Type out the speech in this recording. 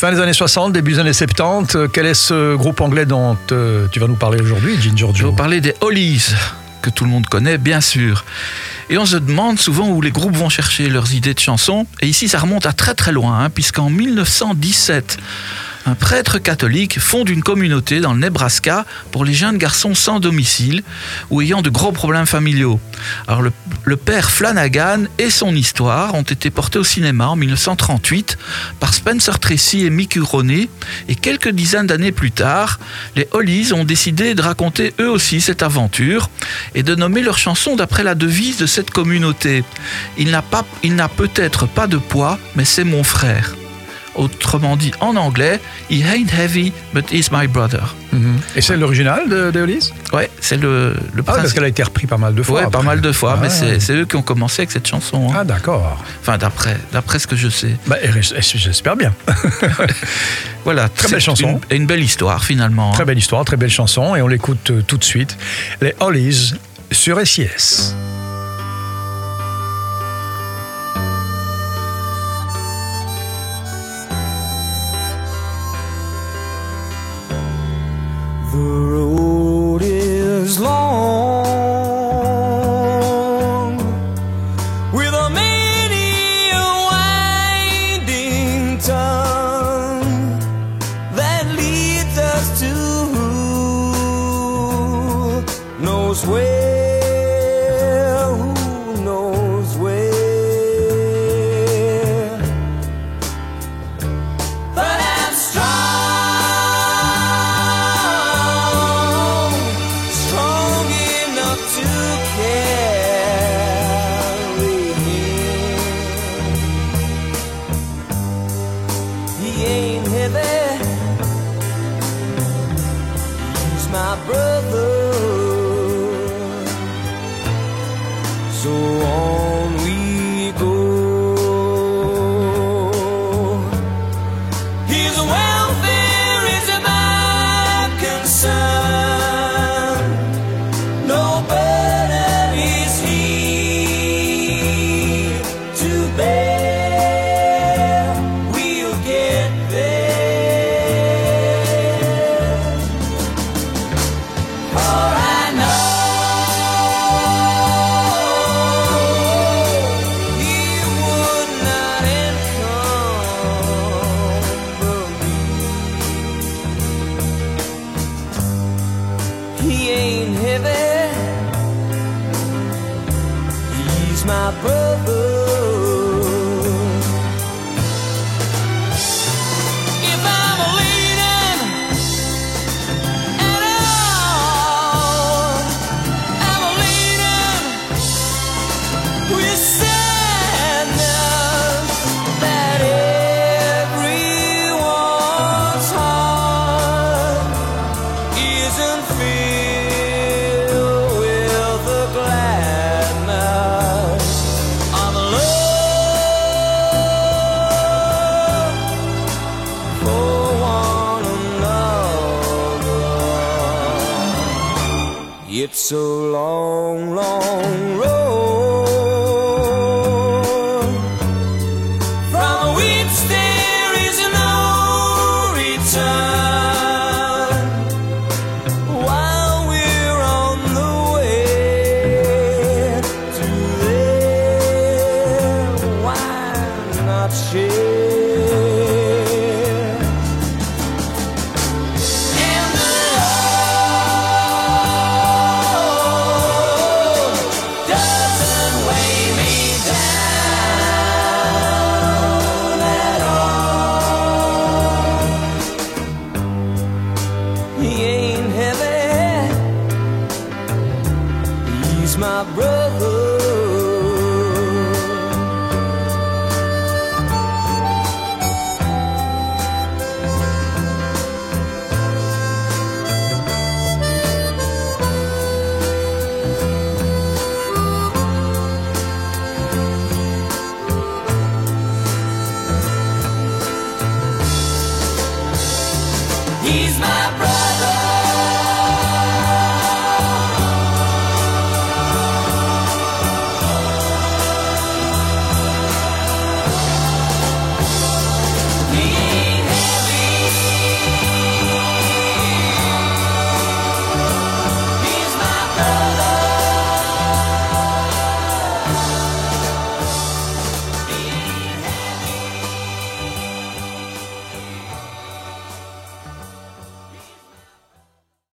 Fin des années 60, début des années 70, euh, quel est ce groupe anglais dont euh, tu vas nous parler aujourd'hui, Ginger Je vais Joe vous parler des Hollies, que tout le monde connaît, bien sûr. Et on se demande souvent où les groupes vont chercher leurs idées de chansons. Et ici, ça remonte à très très loin, hein, puisqu'en 1917, un prêtre catholique fonde une communauté dans le Nebraska pour les jeunes garçons sans domicile ou ayant de gros problèmes familiaux. Alors le, père Flanagan et son histoire ont été portés au cinéma en 1938 par Spencer Tracy et Mickey Rooney et quelques dizaines d'années plus tard, les Hollies ont décidé de raconter eux aussi cette aventure et de nommer leur chanson d'après la devise de cette communauté. Il n'a peut-être pas de poids, mais c'est mon frère. Autrement dit en anglais, He ain't heavy, but he's my brother. Mhm. Et c'est l'original de, de Hollies Ouais, c'est le, le Ah, parce qu'elle a été reprise pas mal de fois. Ouais, pas après. mal de fois, Ah, mais ouais. c'est eux qui ont commencé avec cette chanson. hein. Ah, d'accord. Enfin, d'après, d'après ce que je sais. Bah, et- et j'espère bien. Voilà, Très belle chanson. Une, une belle histoire finalement. hein. très belle histoire, très belle chanson, et on l'écoute euh, tout de suite. Les Hollies sur SIS. sway He ain't heavy. He's my brother. If I'm It's a long, long road my brother.